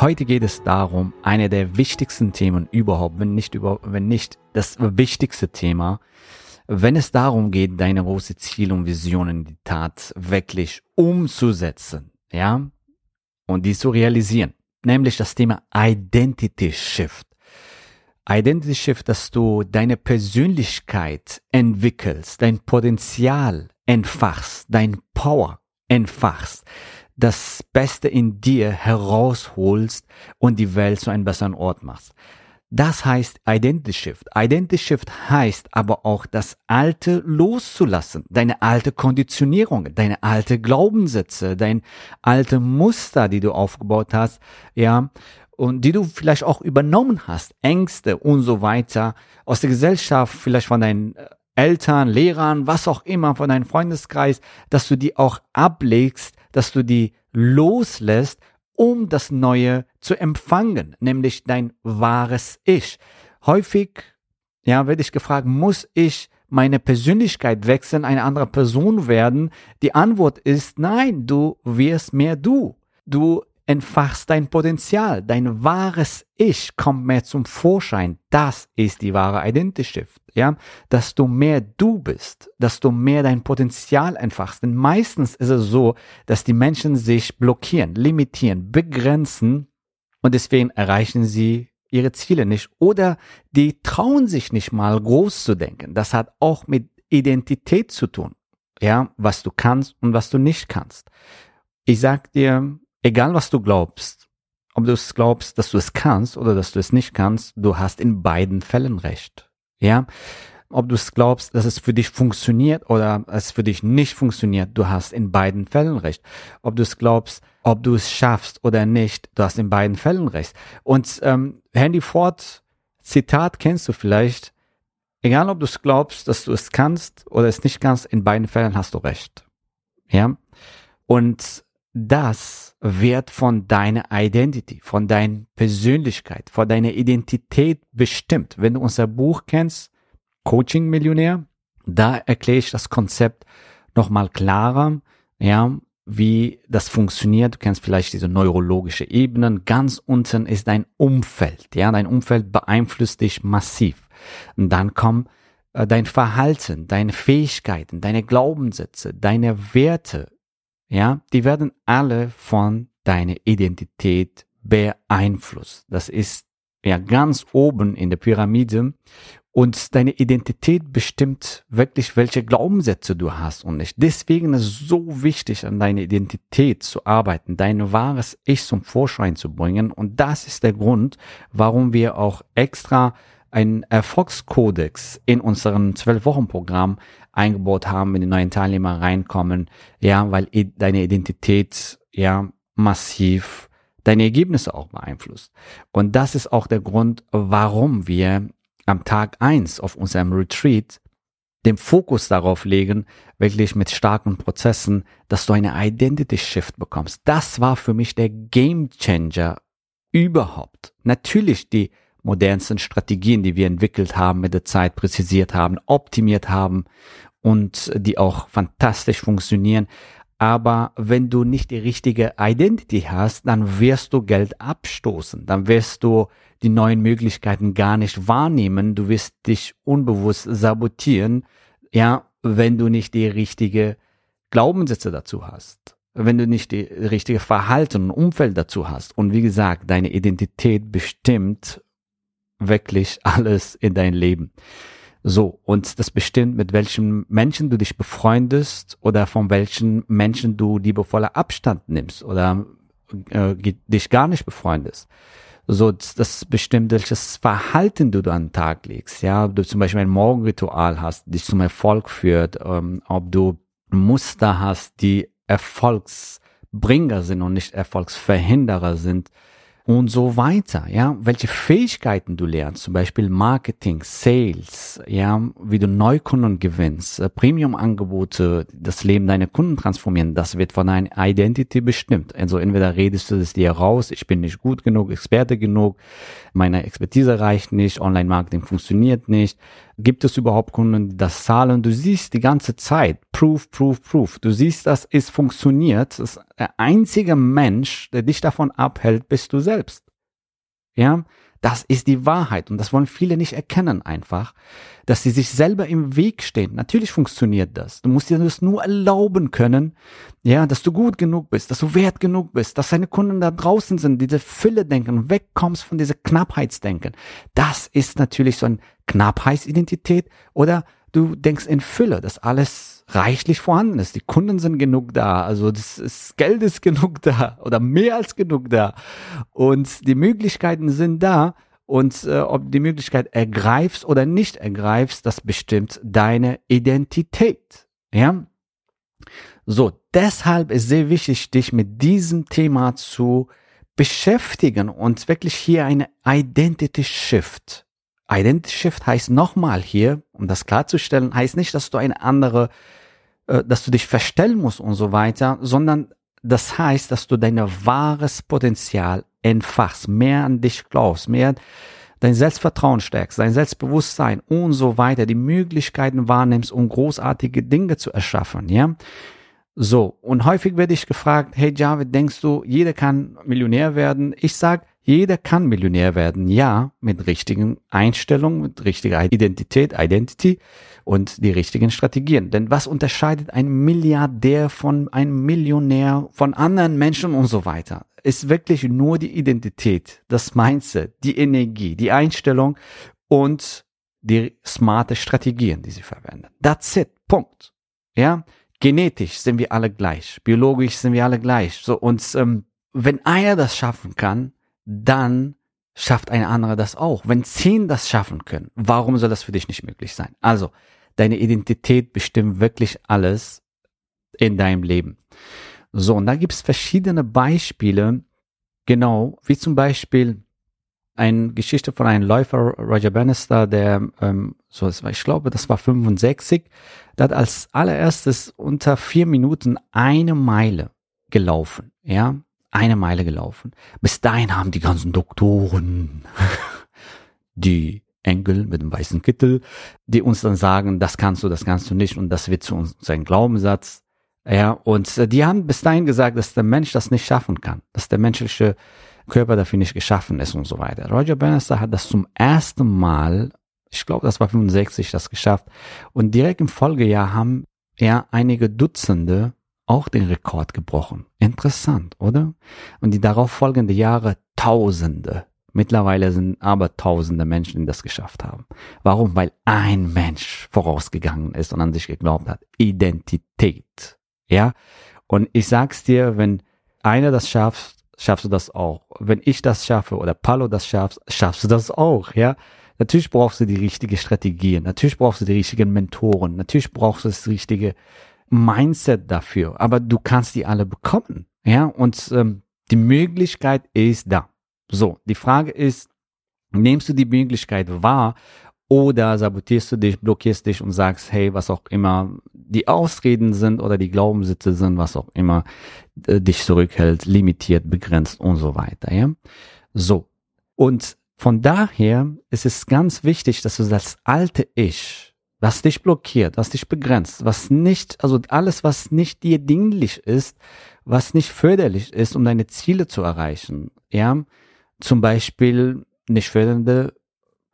Heute geht es darum, eine der wichtigsten Themen überhaupt, wenn nicht über, wenn nicht das wichtigste Thema, wenn es darum geht, deine große Ziele und Visionen in die Tat wirklich umzusetzen, ja, und die zu realisieren, nämlich das Thema Identity Shift. Identity Shift, dass du deine Persönlichkeit entwickelst, dein Potenzial entfachst, dein Power entfachst, das Beste in dir herausholst und die Welt zu einem besseren Ort machst. Das heißt Identity Shift. Identity Shift heißt aber auch das Alte loszulassen, deine alte Konditionierung, deine alte Glaubenssätze, dein alte Muster, die du aufgebaut hast, ja, und die du vielleicht auch übernommen hast, Ängste und so weiter aus der Gesellschaft, vielleicht von deinen äh, Eltern, Lehrern, was auch immer, von deinem Freundeskreis, dass du die auch ablegst, dass du die loslässt, um das Neue zu empfangen, nämlich dein wahres Ich. Häufig, ja, werde ich gefragt, muss ich meine Persönlichkeit wechseln, eine andere Person werden? Die Antwort ist nein, du wirst mehr du. Du entfachst dein Potenzial, dein wahres Ich kommt mehr zum Vorschein. Das ist die wahre Identity Shift, ja, dass du mehr du bist, dass du mehr dein Potenzial entfachst. Denn meistens ist es so, dass die Menschen sich blockieren, limitieren, begrenzen und deswegen erreichen sie ihre Ziele nicht oder die trauen sich nicht mal groß zu denken. Das hat auch mit Identität zu tun, ja, was du kannst und was du nicht kannst. Ich sag dir, egal was du glaubst, ob du es glaubst, dass du es kannst oder dass du es nicht kannst, du hast in beiden Fällen recht. Ja, ob du es glaubst, dass es für dich funktioniert oder es für dich nicht funktioniert, du hast in beiden Fällen recht. Ob du es glaubst, ob du es schaffst oder nicht, du hast in beiden Fällen recht. Und ähm, Handy Ford Zitat kennst du vielleicht. Egal, ob du es glaubst, dass du es kannst oder es nicht kannst, in beiden Fällen hast du recht. Ja. Und das wird von deiner Identity, von deiner Persönlichkeit, von deiner Identität bestimmt. Wenn du unser Buch kennst, Coaching Millionär, da erkläre ich das Konzept nochmal klarer, ja, wie das funktioniert. Du kennst vielleicht diese neurologische Ebenen. Ganz unten ist dein Umfeld, ja, dein Umfeld beeinflusst dich massiv. Und dann kommt äh, dein Verhalten, deine Fähigkeiten, deine Glaubenssätze, deine Werte, ja, die werden alle von deiner Identität beeinflusst. Das ist ja ganz oben in der Pyramide und deine Identität bestimmt wirklich, welche Glaubenssätze du hast und nicht. Deswegen ist es so wichtig, an deiner Identität zu arbeiten, dein wahres Ich zum Vorschein zu bringen. Und das ist der Grund, warum wir auch extra einen Erfolgskodex in unserem Zwölf-Wochen-Programm eingebaut haben, wenn die neuen Teilnehmer reinkommen, ja, weil deine Identität ja massiv deine Ergebnisse auch beeinflusst. Und das ist auch der Grund, warum wir am Tag eins auf unserem Retreat den Fokus darauf legen, wirklich mit starken Prozessen, dass du eine Identity Shift bekommst. Das war für mich der Game Changer überhaupt. Natürlich die modernsten Strategien, die wir entwickelt haben, mit der Zeit präzisiert haben, optimiert haben und die auch fantastisch funktionieren. Aber wenn du nicht die richtige Identity hast, dann wirst du Geld abstoßen. Dann wirst du die neuen Möglichkeiten gar nicht wahrnehmen. Du wirst dich unbewusst sabotieren. Ja, wenn du nicht die richtige Glaubenssätze dazu hast. Wenn du nicht die richtige Verhalten und Umfeld dazu hast. Und wie gesagt, deine Identität bestimmt wirklich alles in dein Leben. So, und das bestimmt, mit welchen Menschen du dich befreundest oder von welchen Menschen du liebevoller Abstand nimmst oder äh, dich gar nicht befreundest. So, das bestimmt, welches Verhalten du an den Tag legst. Ja, ob du zum Beispiel ein Morgenritual hast, dich zum Erfolg führt, ähm, ob du Muster hast, die Erfolgsbringer sind und nicht Erfolgsverhinderer sind und so weiter, ja, welche Fähigkeiten du lernst, zum Beispiel Marketing, Sales, ja, wie du Neukunden gewinnst, äh, Premium-Angebote, das Leben deiner Kunden transformieren, das wird von deiner Identity bestimmt. Also entweder redest du es dir raus, ich bin nicht gut genug, Experte genug, meine Expertise reicht nicht, Online-Marketing funktioniert nicht, gibt es überhaupt Kunden, die das zahlen? Du siehst die ganze Zeit, Proof, Proof, Proof. Du siehst, dass es funktioniert. Das der einzige Mensch, der dich davon abhält, bist du selbst. Ja, das ist die Wahrheit und das wollen viele nicht erkennen einfach, dass sie sich selber im Weg stehen. Natürlich funktioniert das. Du musst dir das nur erlauben können, ja, dass du gut genug bist, dass du wert genug bist, dass deine Kunden da draußen sind, diese Fülle denken wegkommst von dieser Knappheitsdenken. Das ist natürlich so ein Knappheitsidentität oder du denkst in Fülle, dass alles reichlich vorhanden ist. Die Kunden sind genug da, also das, das Geld ist genug da oder mehr als genug da. Und die Möglichkeiten sind da. Und äh, ob die Möglichkeit ergreifst oder nicht ergreifst, das bestimmt deine Identität. Ja, so deshalb ist sehr wichtig, dich mit diesem Thema zu beschäftigen und wirklich hier eine Identity Shift. Identity Shift heißt nochmal hier, um das klarzustellen, heißt nicht, dass du eine andere, äh, dass du dich verstellen musst und so weiter, sondern das heißt, dass du dein wahres Potenzial entfachst, mehr an dich glaubst, mehr dein Selbstvertrauen stärkst, dein Selbstbewusstsein und so weiter, die Möglichkeiten wahrnimmst, um großartige Dinge zu erschaffen, ja. So, und häufig werde ich gefragt, hey Javid, denkst du, jeder kann Millionär werden? Ich sag, jeder kann Millionär werden, ja, mit richtigen Einstellungen, mit richtiger Identität, Identity und die richtigen Strategien. Denn was unterscheidet ein Milliardär von einem Millionär, von anderen Menschen und so weiter? Ist wirklich nur die Identität, das Mindset, die Energie, die Einstellung und die smarte Strategien, die sie verwenden. That's it. Punkt. Ja, genetisch sind wir alle gleich, biologisch sind wir alle gleich. So und ähm, wenn einer das schaffen kann, dann schafft ein anderer das auch. Wenn zehn das schaffen können, warum soll das für dich nicht möglich sein? Also, deine Identität bestimmt wirklich alles in deinem Leben. So, und da gibt es verschiedene Beispiele, genau, wie zum Beispiel eine Geschichte von einem Läufer, Roger Bannister, der, ähm, so, ich glaube, das war 65, der hat als allererstes unter vier Minuten eine Meile gelaufen, ja, eine Meile gelaufen. Bis dahin haben die ganzen Doktoren, die Enkel mit dem weißen Kittel, die uns dann sagen, das kannst du, das kannst du nicht und das wird zu uns ein Glaubenssatz. Ja, und äh, die haben bis dahin gesagt, dass der Mensch das nicht schaffen kann, dass der menschliche Körper dafür nicht geschaffen ist und so weiter. Roger Bannister hat das zum ersten Mal, ich glaube, das war 65, das geschafft. Und direkt im Folgejahr haben er einige Dutzende auch den Rekord gebrochen. Interessant, oder? Und die darauf folgenden Jahre Tausende. Mittlerweile sind aber Tausende Menschen, die das geschafft haben. Warum? Weil ein Mensch vorausgegangen ist und an sich geglaubt hat. Identität. Ja? Und ich sag's dir, wenn einer das schafft, schaffst du das auch. Wenn ich das schaffe oder Palo das schafft, schaffst du das auch, ja? Natürlich brauchst du die richtige Strategie, natürlich brauchst du die richtigen Mentoren, natürlich brauchst du das richtige Mindset dafür, aber du kannst die alle bekommen. Ja, und ähm, die Möglichkeit ist da. So, die Frage ist, nimmst du die Möglichkeit wahr oder sabotierst du dich, blockierst dich und sagst, hey, was auch immer die Ausreden sind oder die Glaubenssitze sind, was auch immer äh, dich zurückhält, limitiert, begrenzt und so weiter. Ja, so. Und von daher ist es ganz wichtig, dass du das alte Ich was dich blockiert, was dich begrenzt, was nicht, also alles, was nicht dir dienlich ist, was nicht förderlich ist, um deine Ziele zu erreichen. Ja, zum Beispiel nicht fördernde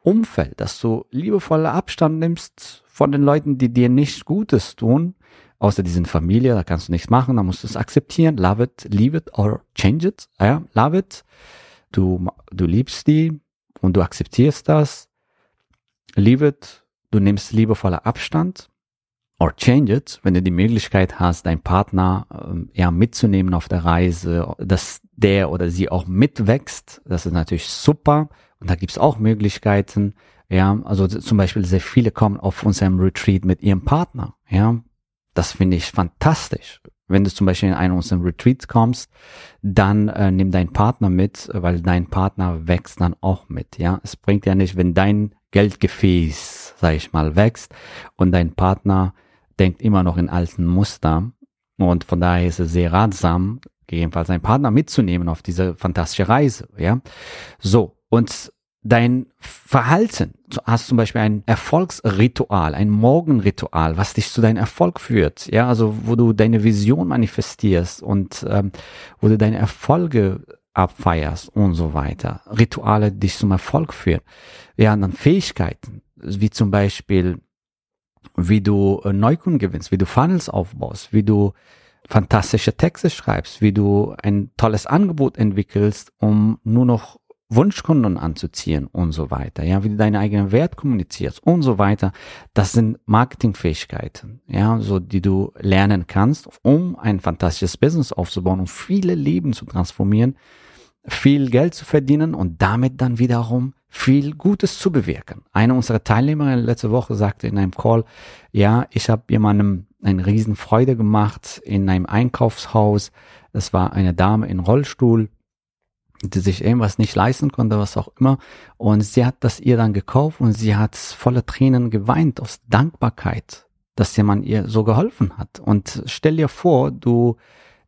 Umfeld, dass du liebevoller Abstand nimmst von den Leuten, die dir nichts Gutes tun, außer die sind Familie, da kannst du nichts machen, da musst du es akzeptieren, love it, leave it or change it, ja, love it. Du, du liebst die und du akzeptierst das, leave it du nimmst liebevoller Abstand or change it, wenn du die Möglichkeit hast, deinen Partner ähm, ja mitzunehmen auf der Reise, dass der oder sie auch mitwächst, das ist natürlich super. Und da gibt's auch Möglichkeiten. Ja, also zum Beispiel sehr viele kommen auf unserem Retreat mit ihrem Partner. Ja, das finde ich fantastisch. Wenn du zum Beispiel in einen unserer Retreats kommst, dann äh, nimm deinen Partner mit, weil dein Partner wächst dann auch mit. Ja, es bringt ja nicht, wenn dein Geldgefäß, sag ich mal, wächst und dein Partner denkt immer noch in alten Muster. Und von daher ist es sehr ratsam, gegebenenfalls einen Partner mitzunehmen auf diese fantastische Reise. Ja, so und dein Verhalten, du hast zum Beispiel ein Erfolgsritual, ein Morgenritual, was dich zu deinem Erfolg führt, ja, also wo du deine Vision manifestierst und ähm, wo du deine Erfolge abfeierst und so weiter. Rituale, die dich zum Erfolg führen. Ja, und dann Fähigkeiten, wie zum Beispiel, wie du äh, Neukunden gewinnst, wie du Funnels aufbaust, wie du fantastische Texte schreibst, wie du ein tolles Angebot entwickelst, um nur noch Wunschkunden anzuziehen und so weiter, ja, wie du deinen eigenen Wert kommunizierst und so weiter. Das sind Marketingfähigkeiten, ja, so die du lernen kannst, um ein fantastisches Business aufzubauen und viele Leben zu transformieren, viel Geld zu verdienen und damit dann wiederum viel Gutes zu bewirken. Eine unserer Teilnehmerinnen letzte Woche sagte in einem Call, ja, ich habe jemandem eine Riesenfreude gemacht in einem Einkaufshaus. Es war eine Dame in Rollstuhl die sich irgendwas nicht leisten konnte, was auch immer. Und sie hat das ihr dann gekauft und sie hat voller Tränen geweint aus Dankbarkeit, dass jemand ihr so geholfen hat. Und stell dir vor, du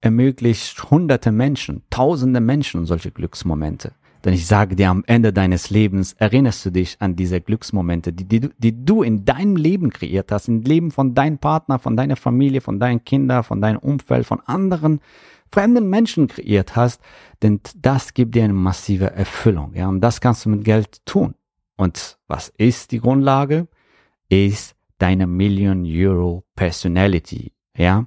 ermöglicht hunderte Menschen, tausende Menschen solche Glücksmomente. Denn ich sage dir, am Ende deines Lebens erinnerst du dich an diese Glücksmomente, die, die, die du in deinem Leben kreiert hast, im Leben von deinem Partner, von deiner Familie, von deinen Kindern, von deinem Umfeld, von anderen fremden Menschen kreiert hast, denn das gibt dir eine massive Erfüllung. Ja, und das kannst du mit Geld tun. Und was ist die Grundlage? Ist deine Million Euro Personality. Ja,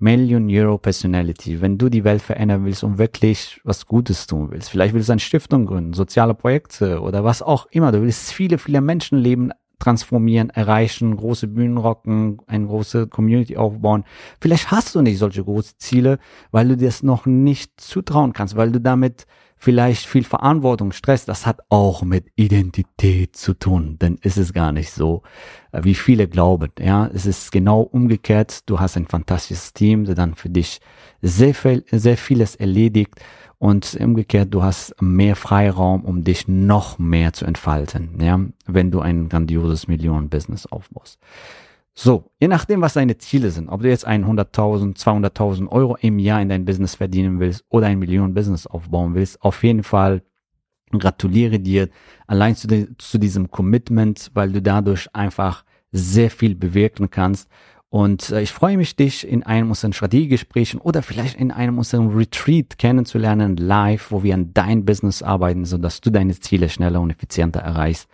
Million Euro Personality. Wenn du die Welt verändern willst und wirklich was Gutes tun willst, vielleicht willst du eine Stiftung gründen, soziale Projekte oder was auch immer. Du willst viele, viele Menschenleben transformieren, erreichen, große Bühnen rocken, eine große Community aufbauen. Vielleicht hast du nicht solche große Ziele, weil du dir das noch nicht zutrauen kannst, weil du damit vielleicht viel Verantwortung, Stress, das hat auch mit Identität zu tun, denn ist es gar nicht so, äh, wie viele glauben. Ja, es ist genau umgekehrt. Du hast ein fantastisches Team, der dann für dich sehr viel, sehr vieles erledigt und umgekehrt, du hast mehr Freiraum, um dich noch mehr zu entfalten, ja, wenn du ein grandioses Millionen-Business aufbaust. So, je nachdem, was deine Ziele sind, ob du jetzt 100.000, 200.000 Euro im Jahr in dein Business verdienen willst oder ein Millionen-Business aufbauen willst, auf jeden Fall gratuliere dir allein zu, zu diesem Commitment, weil du dadurch einfach sehr viel bewirken kannst und äh, ich freue mich, dich in einem unserer Strategiegesprächen oder vielleicht in einem unserer Retreat kennenzulernen, live, wo wir an dein Business arbeiten, sodass du deine Ziele schneller und effizienter erreichst.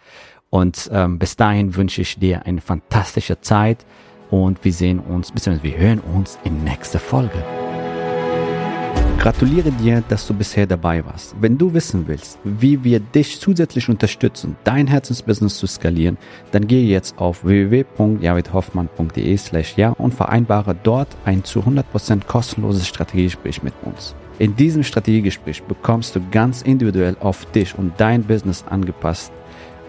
Und ähm, bis dahin wünsche ich dir eine fantastische Zeit und wir sehen uns, beziehungsweise wir hören uns in nächster Folge. Gratuliere dir, dass du bisher dabei warst. Wenn du wissen willst, wie wir dich zusätzlich unterstützen, dein Herzensbusiness zu skalieren, dann gehe jetzt auf www.javidhoffmann.de slash ja und vereinbare dort ein zu 100% kostenloses Strategiegespräch mit uns. In diesem Strategiegespräch bekommst du ganz individuell auf dich und dein Business angepasst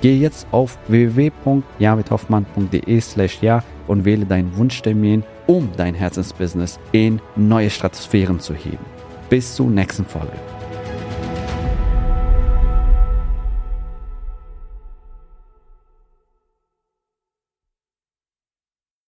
Gehe jetzt auf www.javidhoffmann.de slash ja und wähle deinen Wunschtermin, um dein Herzensbusiness in neue Stratosphären zu heben. Bis zur nächsten Folge.